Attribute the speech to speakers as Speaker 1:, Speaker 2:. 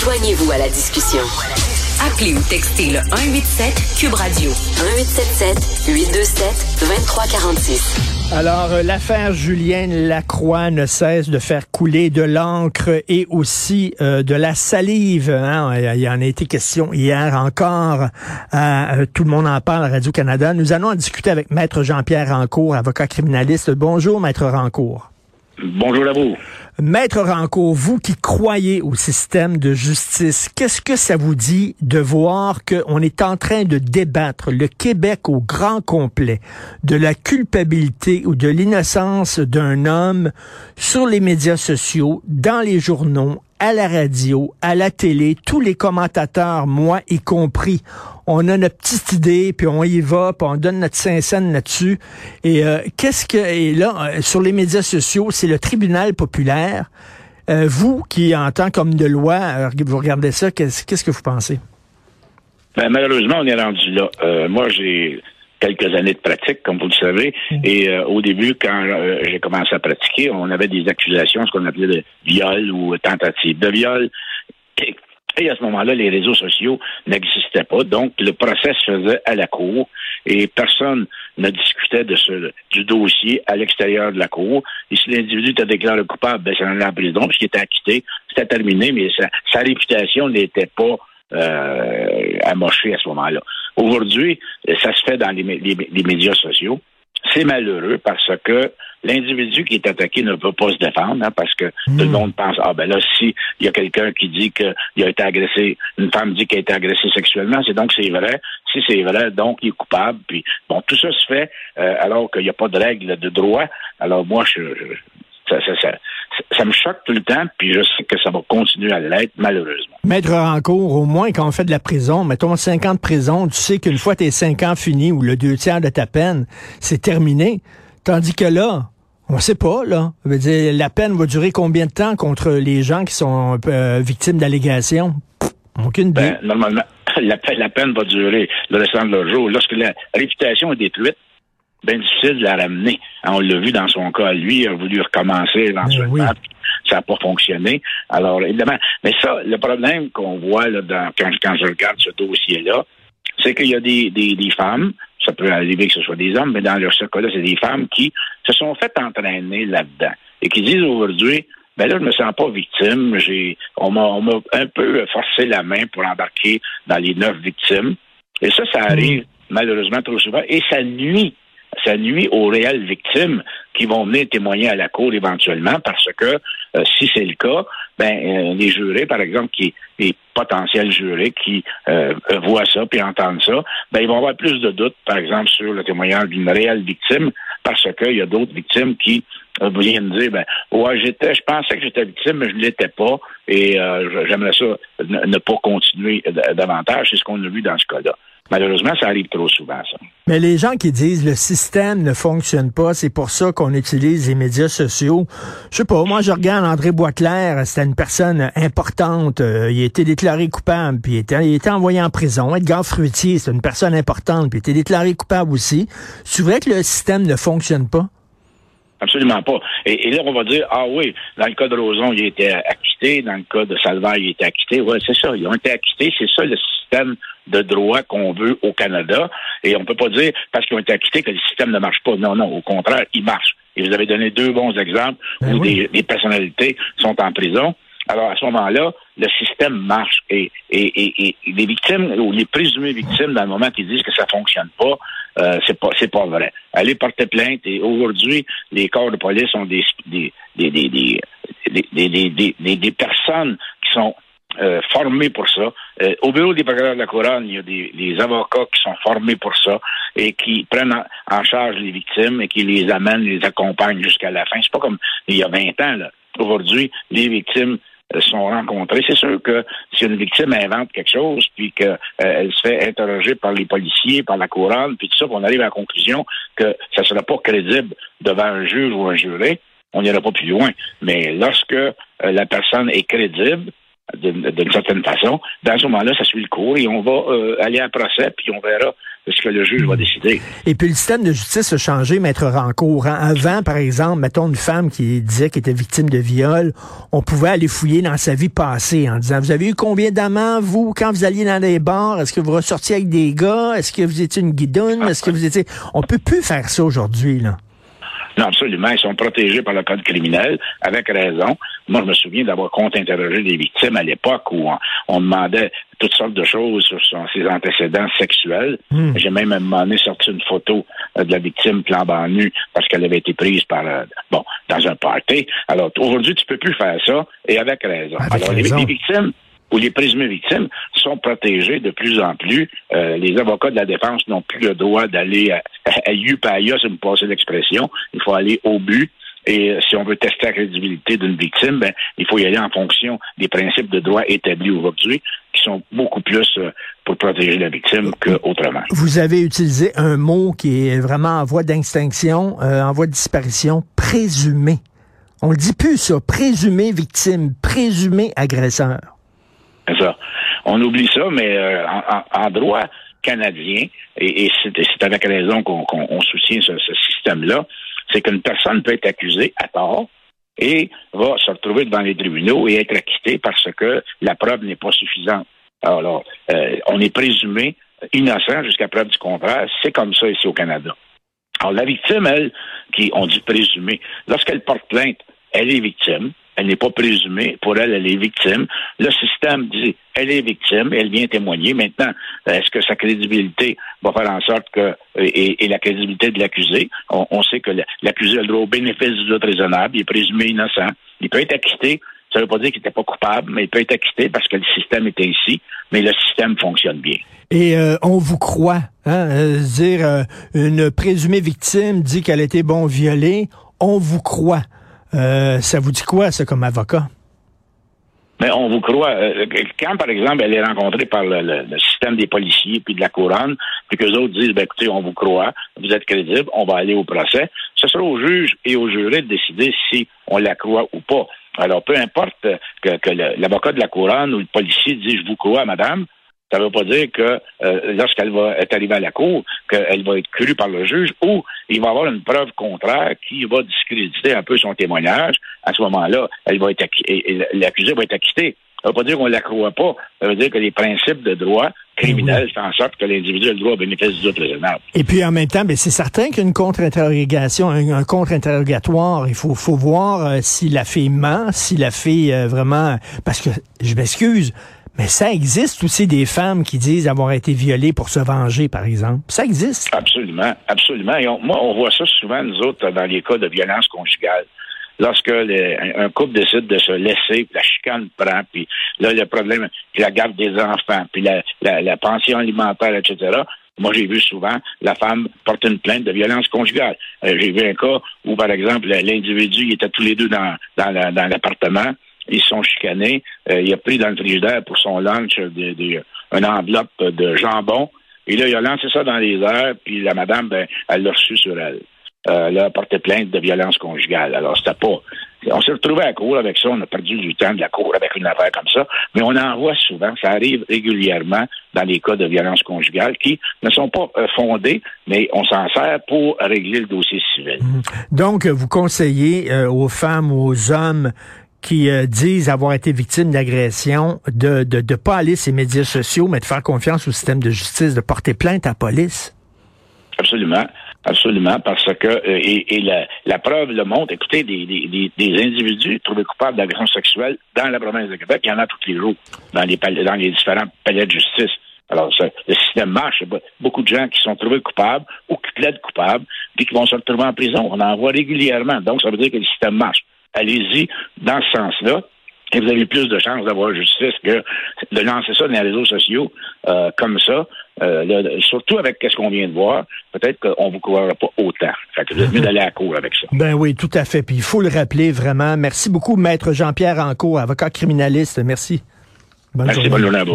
Speaker 1: Joignez-vous à la discussion. Appelez ou textez le 187 Cube Radio 1877 827 2346.
Speaker 2: Alors, euh, l'affaire Julienne Lacroix ne cesse de faire couler de l'encre et aussi euh, de la salive. Hein. Il y en a été question hier encore. Euh, tout le monde en parle à Radio-Canada. Nous allons en discuter avec Maître Jean-Pierre Rancourt, avocat criminaliste. Bonjour, Maître Rancourt.
Speaker 3: Bonjour à vous.
Speaker 2: Maître Rancourt, vous qui croyez au système de justice, qu'est-ce que ça vous dit de voir qu'on est en train de débattre le Québec au grand complet de la culpabilité ou de l'innocence d'un homme sur les médias sociaux, dans les journaux, à la radio, à la télé, tous les commentateurs, moi y compris, on a notre petite idée, puis on y va, puis on donne notre cents là-dessus. Et euh, qu'est-ce que et là euh, sur les médias sociaux, c'est le tribunal populaire. Euh, vous qui en tant qu'homme de loi, vous regardez ça, qu'est-ce, qu'est-ce que vous pensez?
Speaker 3: Ben, malheureusement, on est rendu là. moi, j'ai quelques années de pratique, comme vous le savez. Mm. Et euh, au début, quand euh, j'ai commencé à pratiquer, on avait des accusations, ce qu'on appelait de viol ou tentative de viol. Et à ce moment-là, les réseaux sociaux n'existaient pas. Donc, le procès se faisait à la cour et personne ne discutait de ce, du dossier à l'extérieur de la cour. Et si l'individu était déclaré coupable, ben, ça allait en prison puisqu'il était acquitté. C'était terminé, mais sa, sa réputation n'était pas euh, amochée à ce moment-là. Aujourd'hui, ça se fait dans les, médias sociaux. C'est malheureux parce que l'individu qui est attaqué ne peut pas se défendre, hein, parce que tout le hmm. monde pense, ah ben là, si il y a quelqu'un qui dit qu'il a été agressé, une femme dit qu'elle a été agressée sexuellement, c'est donc c'est vrai. Si c'est vrai, donc il est coupable. Puis bon, tout ça se fait euh, alors qu'il n'y a pas de règle de droit. Alors moi, je, ça, ça, ça, me choque tout le temps, puis je sais que ça va continuer à l'être, malheureusement.
Speaker 2: Maître Rancourt, au moins quand on fait de la prison, mettons 5 ans de prison, tu sais qu'une fois tes 5 ans finis ou le deux tiers de ta peine, c'est terminé. Tandis que là, on sait pas, là. Veut dire, la peine va durer combien de temps contre les gens qui sont euh, victimes d'allégations? Aucune idée.
Speaker 3: Ben, normalement, la, la, peine va durer le restant de leur jour. Lorsque la réputation est détruite, bien difficile de la ramener. Hein, on l'a vu dans son cas, lui, il a voulu recommencer éventuellement. Ça n'a pas fonctionné. Alors, évidemment, mais ça, le problème qu'on voit là, dans, quand, quand je regarde ce dossier-là, c'est qu'il y a des, des, des, femmes, ça peut arriver que ce soit des hommes, mais dans leur cas-là, c'est des femmes qui se sont faites entraîner là-dedans et qui disent aujourd'hui, ben là, je me sens pas victime. J'ai, on m'a, on m'a un peu forcé la main pour embarquer dans les neuf victimes. Et ça, ça arrive malheureusement trop souvent et ça nuit ça nuit aux réelles victimes qui vont venir témoigner à la cour éventuellement parce que euh, si c'est le cas, ben euh, les jurés, par exemple, qui les potentiels jurés qui euh, voient ça puis entendent ça, ben ils vont avoir plus de doutes, par exemple, sur le témoignage d'une réelle victime parce qu'il y a d'autres victimes qui viennent dire ben ouais j'étais je pensais que j'étais victime mais je ne l'étais pas et j'aimerais ça ne pas continuer davantage. C'est ce qu'on a vu dans ce cas-là Malheureusement, ça arrive trop souvent, ça.
Speaker 2: Mais les gens qui disent le système ne fonctionne pas, c'est pour ça qu'on utilise les médias sociaux. Je sais pas, moi je regarde André Boisclair, c'était une personne importante, euh, il a été déclaré coupable, puis il était, il était envoyé en prison. Edgar Fruitier, c'est une personne importante, puis il a été déclaré coupable aussi. C'est vrai que le système ne fonctionne pas?
Speaker 3: Absolument pas. Et, là, on va dire, ah oui, dans le cas de Roson, il a été acquitté, dans le cas de Salvaire, il a été acquitté. Oui, c'est ça, ils ont été acquittés, c'est ça le système de droit qu'on veut au Canada. Et on peut pas dire, parce qu'ils ont été acquittés, que le système ne marche pas. Non, non, au contraire, il marche. Et vous avez donné deux bons exemples ben où des, personnalités sont en prison. Alors, à ce moment-là, le système marche. Et, et, et, les victimes, ou les présumées victimes, dans le moment qu'ils disent que ça fonctionne pas, euh, c'est pas c'est pas vrai. Allez porter plainte et aujourd'hui, les corps de police ont des des des des des, des, des, personnes qui sont euh, formés pour ça. Euh, au bureau des procureurs de la couronne, il y a des, avocats qui sont formés pour ça et qui prennent en, charge les victimes et qui les amènent, les accompagnent jusqu'à la fin. C'est pas comme il y a 20 ans. Là. Aujourd'hui, les victimes euh, sont rencontrées. C'est sûr que si une victime invente quelque chose, puis qu'elle se fait interroger par les policiers, par la couronne, puis tout ça, qu'on arrive à la conclusion que ça ne sera pas crédible devant un juge ou un juré, on n'ira pas plus loin. Mais lorsque la personne est crédible, d'une certaine façon. Dans ce moment-là, ça suit le cours et on va euh, aller à procès, puis on verra ce que le juge va décider.
Speaker 2: Et puis le système de justice a changé, maître Rancourt. Hein. Avant, par exemple, mettons une femme qui disait qu'elle était victime de viol, on pouvait aller fouiller dans sa vie passée en disant, vous avez eu combien d'amants, vous, quand vous alliez dans les bars? Est-ce que vous ressortiez avec des gars? Est-ce que vous étiez une guidonne? Est-ce que vous étiez... On peut plus faire ça aujourd'hui, là.
Speaker 3: Non, absolument. Ils sont protégés par le code criminel, avec raison. Moi, je me souviens d'avoir contre-interrogé des victimes à l'époque où on, demandait toutes sortes de choses sur ses antécédents sexuels. Hmm. J'ai même à un moment donné sorti une photo euh, de la victime flambant nue parce qu'elle avait été prise par euh, bon dans un party. Alors aujourd'hui, tu peux plus faire ça et avec raison. Alors Les, victimes ou les présumées victimes sont protégées de plus en plus. Euh, les avocats de la défense n'ont plus le droit d'aller à, à, à si vous me passez l'expression. Il faut aller au but. Et euh, si on veut tester la crédibilité d'une victime, ben, il faut y aller en fonction des principes de droit établis aujourd'hui, qui sont beaucoup plus euh, pour protéger la victime qu'autrement.
Speaker 2: Vous avez utilisé un mot qui est vraiment en voie d'extinction, euh, en voie de disparition, présumé. On le dit plus, ça. Présumé victime, présumé agresseur.
Speaker 3: On oublie ça, mais en, droit canadien, et, c'est avec raison qu'on soutient ce système-là, c'est qu'une personne peut être accusée à tort et va se retrouver devant les tribunaux et être acquittée parce que la preuve n'est pas suffisante. Alors, euh, on est présumé innocent jusqu'à preuve du contraire. C'est comme ça ici au Canada. Alors, la victime, elle, qui on dit présumée, lorsqu'elle porte plainte, elle est victime elle n'est pas présumée. Pour elle, elle est victime. Le système dit, elle est victime, elle vient témoigner. Maintenant, est-ce que sa crédibilité va faire en sorte que, et, la crédibilité de l'accusé, on, sait que l'accusé a le droit au bénéfice du doute raisonnable, il est présumé innocent, il peut être acquitté. Ça ne veut pas dire qu'il n'était pas coupable, mais il peut être acquitté parce que le système est ainsi, mais le système fonctionne bien.
Speaker 2: Et euh, on vous croit, hein, euh, dire euh, une présumée victime dit qu'elle été bon violée, on vous croit. Euh, ça vous dit quoi, ça, comme avocat?
Speaker 3: Mais on vous croit. Euh, quand, par exemple, elle est rencontrée par le, système des policiers puis de la couronne, puis qu'eux autres disent, ben, écoutez, on vous croit, vous êtes crédible, on va aller au procès, ce sera au juge et au juré de décider si on la croit ou pas. Alors, peu importe que, que l'avocat de la couronne ou le policier dit, je vous crois, madame, ça ne veut pas dire que euh, lorsqu'elle va être arrivée à la cour, qu'elle va être crue par le juge ou il va y avoir une preuve contraire qui va discréditer un peu son témoignage. À ce moment-là, elle va être l'accusé va être acquitté. Ça ne veut pas dire qu'on ne la croit pas. Ça veut dire que les principes de droit criminel font en sorte que l'individu a le droit au bénéfice du raisonnable.
Speaker 2: Et puis en même temps, ben, c'est certain qu'une contre-interrogation, un, contre-interrogatoire, il faut, faut voir euh, si la fille ment, si la fille euh, vraiment... Parce que, je m'excuse, mais ça existe aussi des femmes qui disent avoir été violées pour se venger, par exemple. Ça existe.
Speaker 3: Absolument, absolument. Et moi, on voit ça souvent, nous autres, dans les cas de violence conjugale. Lorsque un couple décide de se laisser, puis la chicane prend, puis là, le problème, puis la garde des enfants, puis la, pension alimentaire, etc., moi, j'ai vu souvent la femme porter une plainte de violence conjugale. Euh, j'ai vu un cas où, par exemple, l'individu était tous les deux dans l'appartement ils sont chicanés. Euh, il a pris dans le frigidaire pour son lunch une enveloppe de jambon. Et là, il a lancé ça dans les airs, puis la madame, ben, elle l'a reçu sur elle. Euh, a porté plainte de violence conjugale. Alors, c'était pas. On s'est retrouvé à court avec ça, on a perdu du temps de la cour avec une affaire comme ça, mais on en voit souvent, ça arrive régulièrement dans les cas de violence conjugale qui ne sont pas euh, fondés, mais on s'en sert pour régler le dossier civil.
Speaker 2: Donc, vous conseillez aux femmes aux hommes qui euh, disent avoir été victimes d'agression, de ne de, de pas aller sur les médias sociaux, mais de faire confiance au système de justice, de porter plainte à la police?
Speaker 3: Absolument. Absolument, parce que euh, et, la, la, preuve le montre. Écoutez, des, des, des individus trouvés coupables d'agression sexuelle dans la province de Québec, il y en a tous les jours dans les dans les différents palais de justice. Alors, le système marche. Beaucoup de gens qui sont trouvés coupables ou qui plaident coupables, puis qui vont se retrouver en prison. On en voit régulièrement. Donc, ça veut dire que le système marche allez-y dans ce sens-là. Et vous avez plus de chances d'avoir justice que de lancer ça dans les réseaux sociaux euh, comme ça. Euh, surtout avec ce qu'on vient de voir, peut-être qu'on ne vous croira pas autant. Fait que vous êtes mieux d'aller à court avec ça.
Speaker 2: Ben oui, tout à fait. Puis il faut le rappeler vraiment. Merci beaucoup, Maître Jean-Pierre Anco, avocat criminaliste. Merci.
Speaker 3: Bonne Merci, journée. bonne journée à vous.